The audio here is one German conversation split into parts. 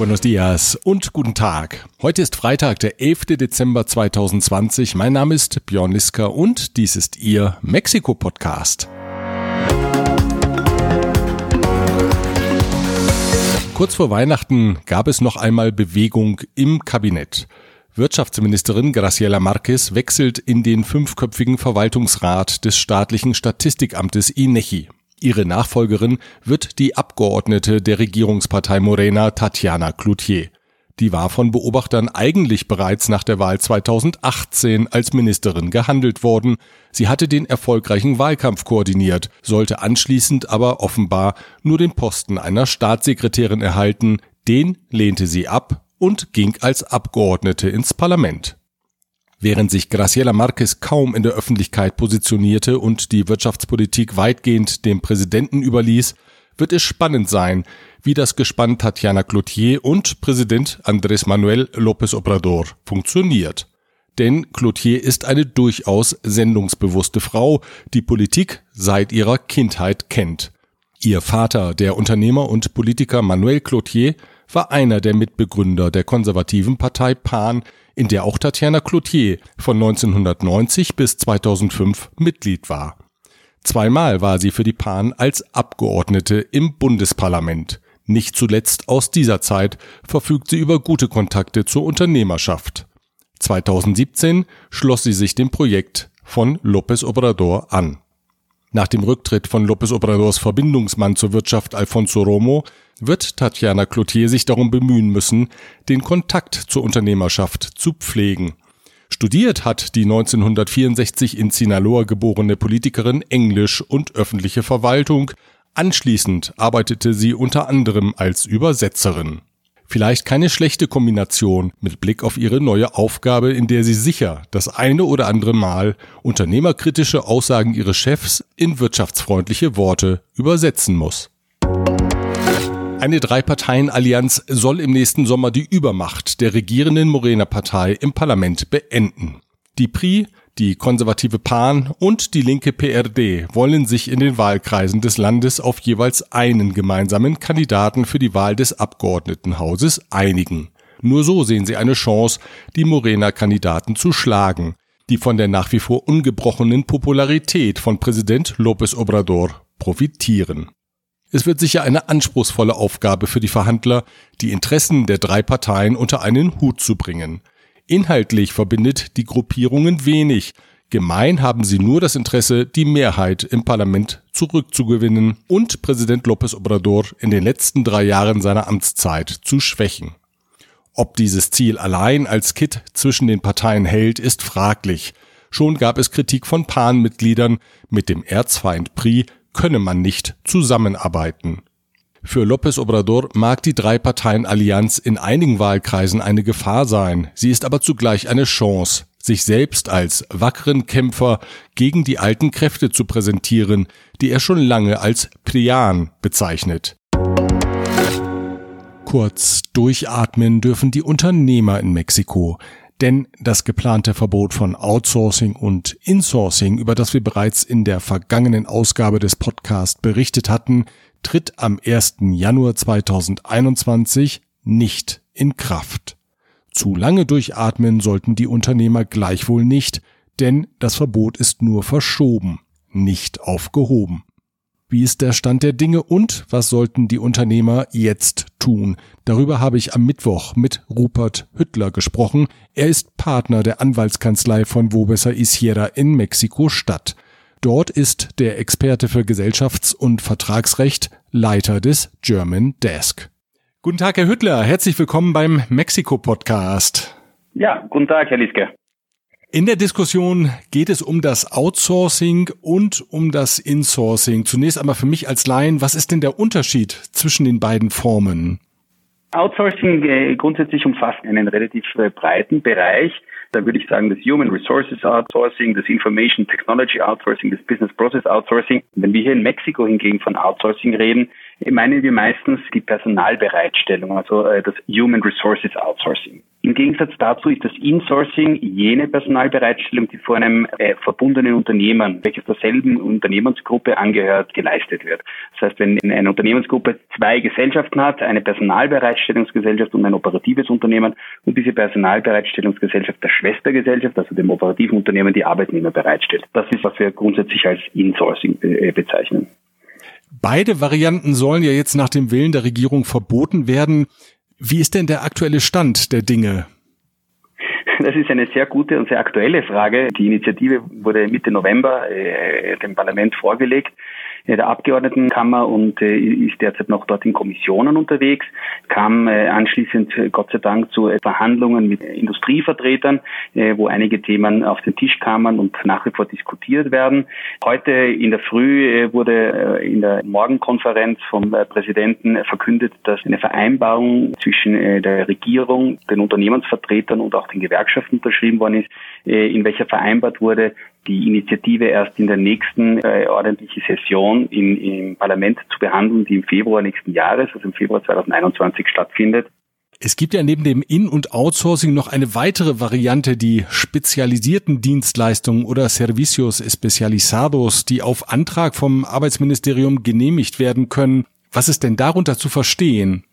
buenos dias und guten Tag. Heute ist Freitag, der 11. Dezember 2020. Mein Name ist Björn Liska und dies ist Ihr Mexiko-Podcast. Kurz vor Weihnachten gab es noch einmal Bewegung im Kabinett. Wirtschaftsministerin Graciela Marquez wechselt in den fünfköpfigen Verwaltungsrat des staatlichen Statistikamtes INECI. Ihre Nachfolgerin wird die Abgeordnete der Regierungspartei Morena Tatjana Cloutier. Die war von Beobachtern eigentlich bereits nach der Wahl 2018 als Ministerin gehandelt worden. Sie hatte den erfolgreichen Wahlkampf koordiniert, sollte anschließend aber offenbar nur den Posten einer Staatssekretärin erhalten. Den lehnte sie ab und ging als Abgeordnete ins Parlament. Während sich Graciela Marquez kaum in der Öffentlichkeit positionierte und die Wirtschaftspolitik weitgehend dem Präsidenten überließ, wird es spannend sein, wie das Gespann Tatjana Cloutier und Präsident Andrés Manuel López Obrador funktioniert. Denn Cloutier ist eine durchaus sendungsbewusste Frau, die Politik seit ihrer Kindheit kennt. Ihr Vater, der Unternehmer und Politiker Manuel Cloutier, war einer der Mitbegründer der konservativen Partei PAN, in der auch Tatjana Cloutier von 1990 bis 2005 Mitglied war. Zweimal war sie für die PAN als Abgeordnete im Bundesparlament. Nicht zuletzt aus dieser Zeit verfügt sie über gute Kontakte zur Unternehmerschaft. 2017 schloss sie sich dem Projekt von López Obrador an. Nach dem Rücktritt von López Obradors Verbindungsmann zur Wirtschaft Alfonso Romo wird Tatjana Cloutier sich darum bemühen müssen, den Kontakt zur Unternehmerschaft zu pflegen. Studiert hat die 1964 in Sinaloa geborene Politikerin Englisch und öffentliche Verwaltung. Anschließend arbeitete sie unter anderem als Übersetzerin. Vielleicht keine schlechte Kombination mit Blick auf ihre neue Aufgabe, in der sie sicher das eine oder andere Mal unternehmerkritische Aussagen ihres Chefs in wirtschaftsfreundliche Worte übersetzen muss. Eine Drei-Parteien-Allianz soll im nächsten Sommer die Übermacht der regierenden Morena-Partei im Parlament beenden. Die PRI, die konservative PAN und die linke PRD wollen sich in den Wahlkreisen des Landes auf jeweils einen gemeinsamen Kandidaten für die Wahl des Abgeordnetenhauses einigen. Nur so sehen sie eine Chance, die Morena-Kandidaten zu schlagen, die von der nach wie vor ungebrochenen Popularität von Präsident López Obrador profitieren. Es wird sicher eine anspruchsvolle Aufgabe für die Verhandler, die Interessen der drei Parteien unter einen Hut zu bringen. Inhaltlich verbindet die Gruppierungen wenig. Gemein haben sie nur das Interesse, die Mehrheit im Parlament zurückzugewinnen und Präsident López Obrador in den letzten drei Jahren seiner Amtszeit zu schwächen. Ob dieses Ziel allein als Kit zwischen den Parteien hält, ist fraglich. Schon gab es Kritik von PAN-Mitgliedern, mit dem Erzfeind PRI könne man nicht zusammenarbeiten. Für López Obrador mag die Drei-Parteien-Allianz in einigen Wahlkreisen eine Gefahr sein, sie ist aber zugleich eine Chance, sich selbst als wackeren Kämpfer gegen die alten Kräfte zu präsentieren, die er schon lange als Prian bezeichnet. Kurz durchatmen dürfen die Unternehmer in Mexiko. Denn das geplante Verbot von Outsourcing und Insourcing, über das wir bereits in der vergangenen Ausgabe des Podcasts berichtet hatten, tritt am 1. Januar 2021 nicht in Kraft. Zu lange durchatmen sollten die Unternehmer gleichwohl nicht, denn das Verbot ist nur verschoben, nicht aufgehoben. Wie ist der Stand der Dinge und was sollten die Unternehmer jetzt tun? Darüber habe ich am Mittwoch mit Rupert Hüttler gesprochen. Er ist Partner der Anwaltskanzlei von Wobesser Isiera in Mexiko-Stadt. Dort ist der Experte für Gesellschafts- und Vertragsrecht Leiter des German Desk. Guten Tag, Herr Hüttler. Herzlich willkommen beim Mexiko-Podcast. Ja, guten Tag, Herr Lieske. In der Diskussion geht es um das Outsourcing und um das Insourcing. Zunächst einmal für mich als Laien, was ist denn der Unterschied zwischen den beiden Formen? Outsourcing äh, grundsätzlich umfasst einen relativ äh, breiten Bereich. Da würde ich sagen, das Human Resources Outsourcing, das Information Technology Outsourcing, das Business Process Outsourcing. Wenn wir hier in Mexiko hingegen von Outsourcing reden, meinen wir meistens die Personalbereitstellung, also äh, das Human Resources Outsourcing. Im Gegensatz dazu ist das Insourcing jene Personalbereitstellung, die vor einem äh, verbundenen Unternehmen, welches derselben Unternehmensgruppe angehört, geleistet wird. Das heißt, wenn eine Unternehmensgruppe zwei Gesellschaften hat, eine Personalbereitstellungsgesellschaft und ein operatives Unternehmen und diese Personalbereitstellungsgesellschaft der Schwestergesellschaft, also dem operativen Unternehmen, die Arbeitnehmer bereitstellt. Das ist, was wir grundsätzlich als Insourcing äh, bezeichnen. Beide Varianten sollen ja jetzt nach dem Willen der Regierung verboten werden. Wie ist denn der aktuelle Stand der Dinge? Das ist eine sehr gute und sehr aktuelle Frage. Die Initiative wurde Mitte November äh, dem Parlament vorgelegt der Abgeordnetenkammer und äh, ist derzeit noch dort in Kommissionen unterwegs, kam äh, anschließend äh, Gott sei Dank zu Verhandlungen mit Industrievertretern, wo einige Themen auf den Tisch kamen und nach wie vor diskutiert werden. Heute in der Früh wurde in der Morgenkonferenz vom Präsidenten verkündet, dass eine Vereinbarung zwischen der Regierung, den Unternehmensvertretern und auch den Gewerkschaften unterschrieben worden ist, in welcher vereinbart wurde, die Initiative erst in der nächsten äh, ordentlichen Session in, im Parlament zu behandeln, die im Februar nächsten Jahres, also im Februar 2021 stattfindet. Es gibt ja neben dem In- und Outsourcing noch eine weitere Variante, die spezialisierten Dienstleistungen oder Servicios Especializados, die auf Antrag vom Arbeitsministerium genehmigt werden können. Was ist denn darunter zu verstehen?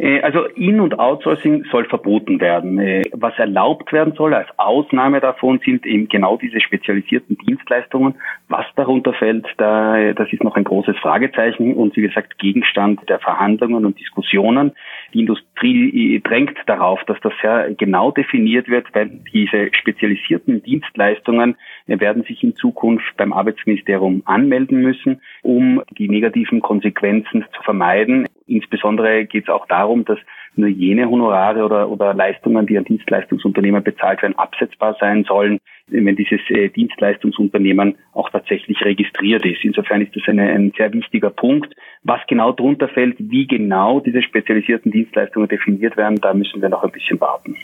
Äh, also In- und Outsourcing soll verboten werden. Äh, was erlaubt werden soll als Ausnahme davon sind eben genau diese spezialisierten Dienstleistungen. Was darunter fällt, da, äh, das ist noch ein großes Fragezeichen und wie gesagt Gegenstand der Verhandlungen und Diskussionen. Die Industrie drängt darauf, dass das sehr genau definiert wird, weil diese spezialisierten Dienstleistungen werden sich in Zukunft beim Arbeitsministerium anmelden müssen, um die negativen Konsequenzen zu vermeiden. Insbesondere geht es auch darum, dass nur jene Honorare oder, oder Leistungen, die an Dienstleistungsunternehmen bezahlt werden, absetzbar sein sollen, wenn dieses äh, Dienstleistungsunternehmen auch tatsächlich registriert ist. Insofern ist das eine, ein sehr wichtiger Punkt. Was genau drunter fällt, wie genau diese spezialisierten Dienstleistungen definiert werden, da müssen wir noch ein bisschen warten.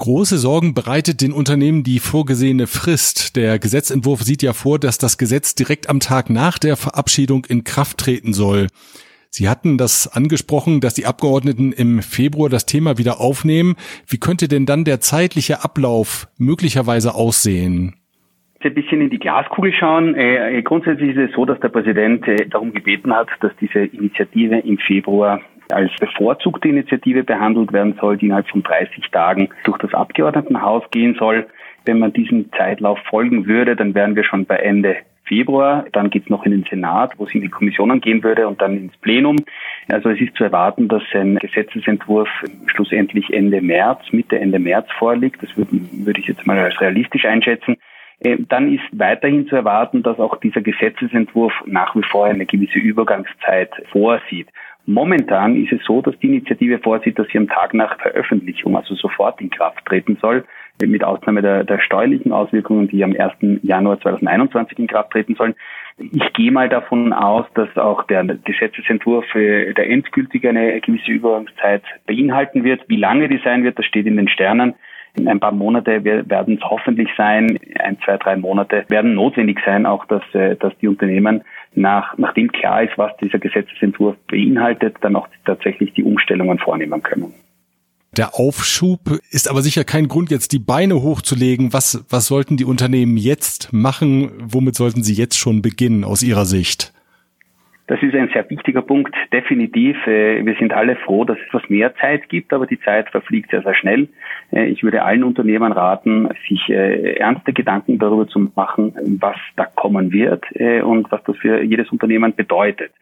Große Sorgen bereitet den Unternehmen die vorgesehene Frist. Der Gesetzentwurf sieht ja vor, dass das Gesetz direkt am Tag nach der Verabschiedung in Kraft treten soll. Sie hatten das angesprochen, dass die Abgeordneten im Februar das Thema wieder aufnehmen. Wie könnte denn dann der zeitliche Ablauf möglicherweise aussehen? ein bisschen in die Glaskugel schauen. Äh, äh, grundsätzlich ist es so, dass der Präsident äh, darum gebeten hat, dass diese Initiative im Februar als bevorzugte Initiative behandelt werden soll, die innerhalb von 30 Tagen durch das Abgeordnetenhaus gehen soll. Wenn man diesem Zeitlauf folgen würde, dann wären wir schon bei Ende Februar, dann geht es noch in den Senat, wo es in die Kommissionen gehen würde und dann ins Plenum. Also es ist zu erwarten, dass ein Gesetzesentwurf schlussendlich Ende März, Mitte Ende März vorliegt. Das würde, würde ich jetzt mal als realistisch einschätzen. Äh, dann ist weiterhin zu erwarten, dass auch dieser Gesetzesentwurf nach wie vor eine gewisse Übergangszeit vorsieht. Momentan ist es so, dass die Initiative vorsieht, dass sie am Tag nach Veröffentlichung, also sofort in Kraft treten soll mit Ausnahme der, der steuerlichen Auswirkungen, die am 1. Januar 2021 in Kraft treten sollen. Ich gehe mal davon aus, dass auch der Gesetzesentwurf der endgültige eine gewisse Übergangszeit beinhalten wird. Wie lange die sein wird, das steht in den Sternen. In ein paar Monate werden es hoffentlich sein, ein, zwei, drei Monate werden notwendig sein, auch dass, äh, dass die Unternehmen nach, nachdem klar ist, was dieser Gesetzesentwurf beinhaltet, dann auch tatsächlich die Umstellungen vornehmen können. Der Aufschub ist aber sicher kein Grund, jetzt die Beine hochzulegen. Was, was sollten die Unternehmen jetzt machen? Womit sollten sie jetzt schon beginnen aus Ihrer Sicht? Das ist ein sehr wichtiger Punkt, definitiv. Äh, wir sind alle froh, dass es etwas mehr Zeit gibt, aber die Zeit verfliegt sehr, sehr schnell. Äh, ich würde allen Unternehmern raten, sich äh, ernste Gedanken darüber zu machen, was da kommen wird und was das für jedes Unternehmen bedeutet.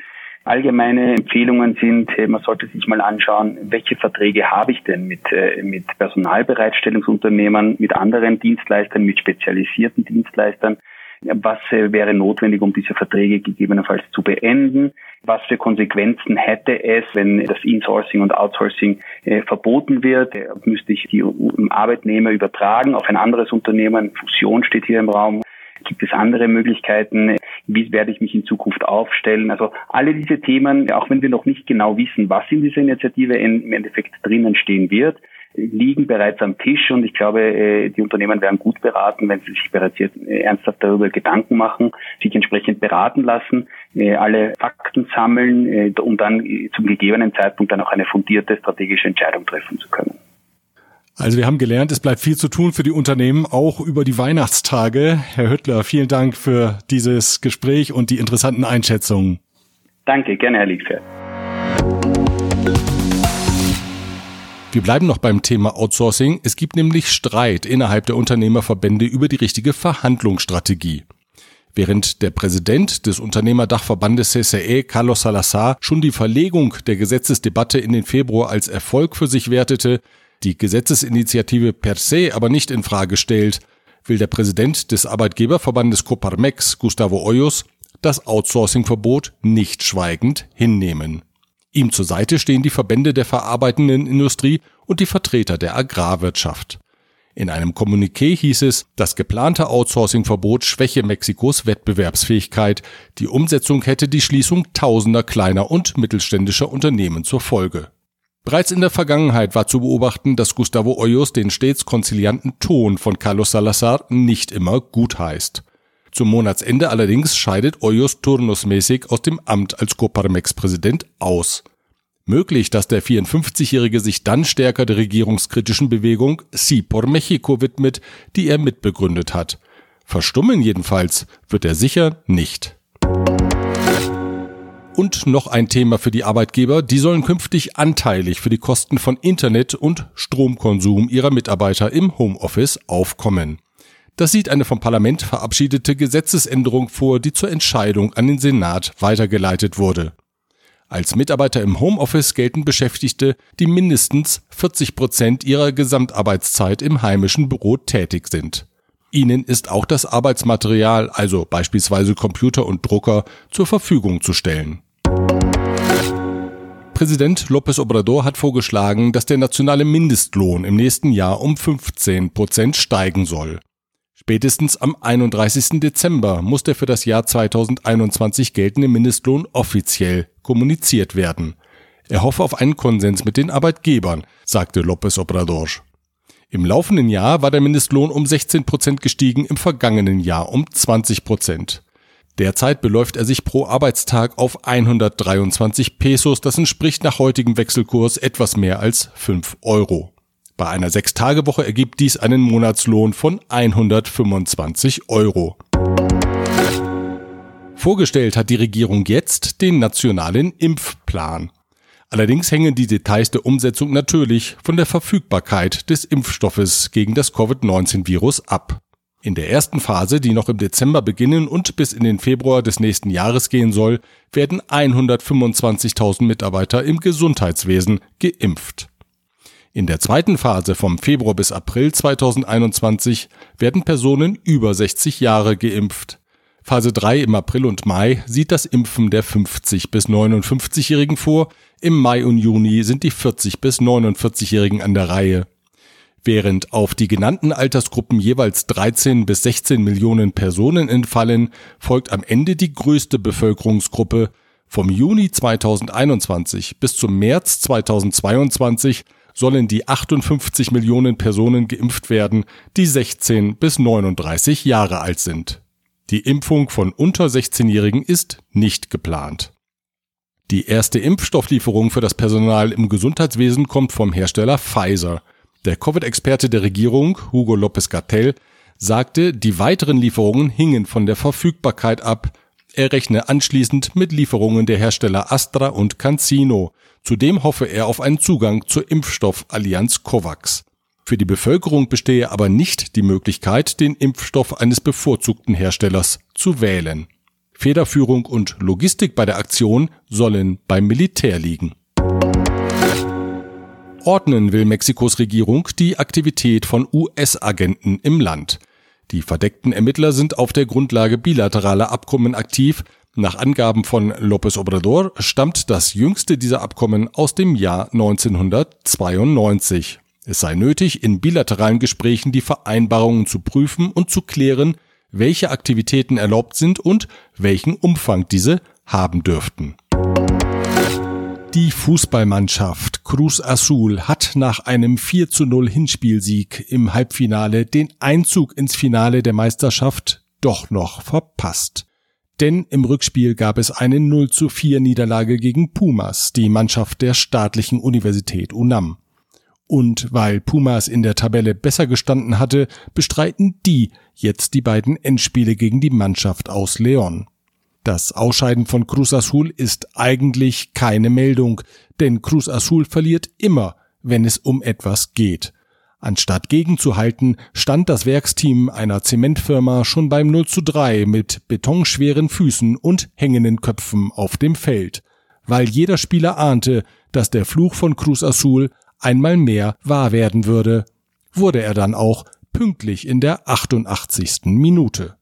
Allgemeine Empfehlungen sind, man sollte sich mal anschauen, welche Verträge habe ich denn mit, äh, mit Personalbereitstellungsunternehmen, mit anderen Dienstleistern, mit spezialisierten Dienstleistern. Was äh, wäre notwendig, um diese Verträge gegebenenfalls zu beenden? Was für Konsequenzen hätte es, wenn das Insourcing und Outsourcing äh, verboten wird? Müsste ich die Arbeitnehmer übertragen auf ein anderes Unternehmen? Fusion steht hier im Raum. Gibt es andere Möglichkeiten? Wie werde ich mich in Zukunft aufstellen? Also alle diese Themen, auch wenn wir noch nicht genau wissen, was in dieser Initiative im Endeffekt drinnen stehen wird, liegen bereits am Tisch und ich glaube, äh, die Unternehmen wären gut beraten, wenn sie sich bereits jetzt äh, ernsthaft darüber Gedanken machen, sich entsprechend beraten lassen, äh, alle Fakten sammeln, um dann zum gegebenen Zeitpunkt dann auch eine fundierte strategische Entscheidung treffen zu können. Also wir haben gelernt, es bleibt viel zu tun für die Unternehmen, auch über die Weihnachtstage. Herr Hüttler, vielen Dank für dieses Gespräch und die interessanten Einschätzungen. Danke, gerne, Herr Liegfeld. Wir bleiben noch beim Thema Outsourcing. Es gibt nämlich Streit innerhalb der Unternehmerverbände über die richtige Verhandlungsstrategie. Während der Präsident des Unternehmerdachverbandes CCE, Carlos Salazar, schon die Verlegung der Gesetzesdebatte in den Februar als Erfolg für sich wertete, die Gesetzesinitiative per se aber nicht in Frage stellt, will der Präsident des Arbeitgeberverbandes Coparmex, Gustavo Hoyos, das Outsourcing-Verbot nicht schweigend hinnehmen. Ihm zur Seite stehen die Verbände der verarbeitenden Industrie und die Vertreter der Agrarwirtschaft. In einem Kommuniqué hieß es, das geplante Outsourcing-Verbot schwäche Mexikos Wettbewerbsfähigkeit. Die Umsetzung hätte die Schließung tausender kleiner und mittelständischer Unternehmen zur Folge. Bereits in der Vergangenheit war zu beobachten, dass Gustavo Hoyos den stets konzilianten Ton von Carlos Salazar nicht immer gut heißt. Zum Monatsende allerdings scheidet Hoyos turnusmäßig aus dem Amt als Coparmex-Präsident aus. Möglich, dass der 54-Jährige sich dann stärker der regierungskritischen Bewegung Sí por México widmet, die er mitbegründet hat. Verstummen jedenfalls wird er sicher nicht. Und noch ein Thema für die Arbeitgeber, die sollen künftig anteilig für die Kosten von Internet und Stromkonsum ihrer Mitarbeiter im Homeoffice aufkommen. Das sieht eine vom Parlament verabschiedete Gesetzesänderung vor, die zur Entscheidung an den Senat weitergeleitet wurde. Als Mitarbeiter im Homeoffice gelten Beschäftigte, die mindestens 40 Prozent ihrer Gesamtarbeitszeit im heimischen Büro tätig sind. Ihnen ist auch das Arbeitsmaterial, also beispielsweise Computer und Drucker, zur Verfügung zu stellen. Präsident López Obrador hat vorgeschlagen, dass der nationale Mindestlohn im nächsten Jahr um 15 Prozent steigen soll. Spätestens am 31. Dezember muss der für das Jahr 2021 geltende Mindestlohn offiziell kommuniziert werden. Er hoffe auf einen Konsens mit den Arbeitgebern, sagte López Obrador. Im laufenden Jahr war der Mindestlohn um 16 Prozent gestiegen, im vergangenen Jahr um 20 Prozent. Derzeit beläuft er sich pro Arbeitstag auf 123 Pesos, das entspricht nach heutigem Wechselkurs etwas mehr als 5 Euro. Bei einer Sechstagewoche ergibt dies einen Monatslohn von 125 Euro. Vorgestellt hat die Regierung jetzt den nationalen Impfplan. Allerdings hängen die Details der Umsetzung natürlich von der Verfügbarkeit des Impfstoffes gegen das Covid-19-Virus ab. In der ersten Phase, die noch im Dezember beginnen und bis in den Februar des nächsten Jahres gehen soll, werden 125.000 Mitarbeiter im Gesundheitswesen geimpft. In der zweiten Phase vom Februar bis April 2021 werden Personen über 60 Jahre geimpft. Phase 3 im April und Mai sieht das Impfen der 50 bis 59-Jährigen vor. Im Mai und Juni sind die 40 bis 49-Jährigen an der Reihe. Während auf die genannten Altersgruppen jeweils 13 bis 16 Millionen Personen entfallen, folgt am Ende die größte Bevölkerungsgruppe. Vom Juni 2021 bis zum März 2022 sollen die 58 Millionen Personen geimpft werden, die 16 bis 39 Jahre alt sind. Die Impfung von unter 16-Jährigen ist nicht geplant. Die erste Impfstofflieferung für das Personal im Gesundheitswesen kommt vom Hersteller Pfizer. Der Covid-Experte der Regierung, Hugo López Gatell, sagte, die weiteren Lieferungen hingen von der Verfügbarkeit ab. Er rechne anschließend mit Lieferungen der Hersteller Astra und CanSino. Zudem hoffe er auf einen Zugang zur Impfstoffallianz COVAX. Für die Bevölkerung bestehe aber nicht die Möglichkeit, den Impfstoff eines bevorzugten Herstellers zu wählen. Federführung und Logistik bei der Aktion sollen beim Militär liegen. Ordnen will Mexikos Regierung die Aktivität von US-Agenten im Land. Die verdeckten Ermittler sind auf der Grundlage bilateraler Abkommen aktiv, nach Angaben von López Obrador stammt das jüngste dieser Abkommen aus dem Jahr 1992. Es sei nötig, in bilateralen Gesprächen die Vereinbarungen zu prüfen und zu klären, welche Aktivitäten erlaubt sind und welchen Umfang diese haben dürften. Die Fußballmannschaft Cruz Azul hat nach einem 4 zu 0 Hinspielsieg im Halbfinale den Einzug ins Finale der Meisterschaft doch noch verpasst. Denn im Rückspiel gab es eine 0 zu 4 Niederlage gegen Pumas, die Mannschaft der staatlichen Universität UNAM. Und weil Pumas in der Tabelle besser gestanden hatte, bestreiten die jetzt die beiden Endspiele gegen die Mannschaft aus Leon. Das Ausscheiden von Cruz Azul ist eigentlich keine Meldung, denn Cruz Azul verliert immer, wenn es um etwas geht. Anstatt gegenzuhalten, stand das Werksteam einer Zementfirma schon beim 0 zu 3 mit betonschweren Füßen und hängenden Köpfen auf dem Feld, weil jeder Spieler ahnte, dass der Fluch von Cruz Azul einmal mehr wahr werden würde, wurde er dann auch pünktlich in der 88. Minute.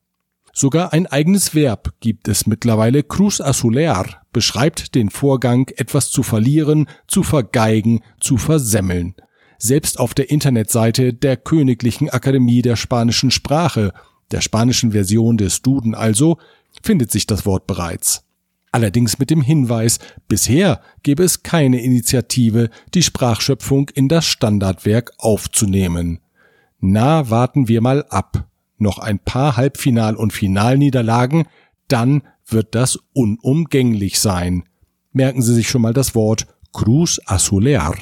Sogar ein eigenes Verb gibt es mittlerweile. Cruz Azulear beschreibt den Vorgang, etwas zu verlieren, zu vergeigen, zu versemmeln. Selbst auf der Internetseite der Königlichen Akademie der spanischen Sprache, der spanischen Version des Duden also, findet sich das Wort bereits. Allerdings mit dem Hinweis, bisher gebe es keine Initiative, die Sprachschöpfung in das Standardwerk aufzunehmen. Na, warten wir mal ab noch ein paar Halbfinal- und Finalniederlagen, dann wird das unumgänglich sein. Merken Sie sich schon mal das Wort Cruz Azulear.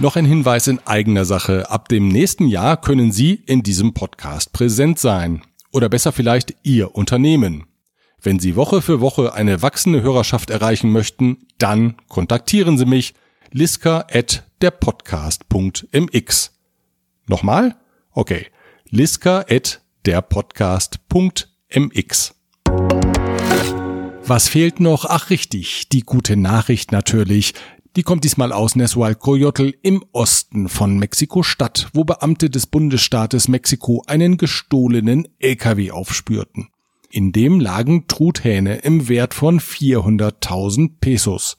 Noch ein Hinweis in eigener Sache. Ab dem nächsten Jahr können Sie in diesem Podcast präsent sein. Oder besser vielleicht Ihr Unternehmen. Wenn Sie Woche für Woche eine wachsende Hörerschaft erreichen möchten, dann kontaktieren Sie mich liska at derpodcast.mx. Nochmal? Okay. Liska at derpodcast.mx. Was fehlt noch? Ach richtig, die gute Nachricht natürlich. Die kommt diesmal aus Nezualcoyotl im Osten von Mexiko-Stadt, wo Beamte des Bundesstaates Mexiko einen gestohlenen LKW aufspürten. In dem lagen Truthähne im Wert von 400.000 Pesos.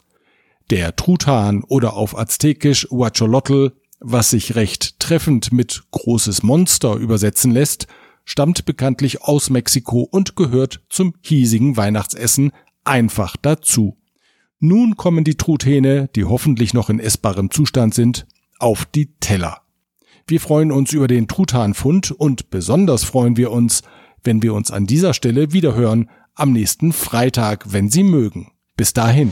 Der Truthahn oder auf Aztekisch Huacholotl was sich recht treffend mit großes Monster übersetzen lässt, stammt bekanntlich aus Mexiko und gehört zum hiesigen Weihnachtsessen einfach dazu. Nun kommen die Truthähne, die hoffentlich noch in essbarem Zustand sind, auf die Teller. Wir freuen uns über den Truthahnfund und besonders freuen wir uns, wenn wir uns an dieser Stelle wiederhören am nächsten Freitag, wenn Sie mögen. Bis dahin.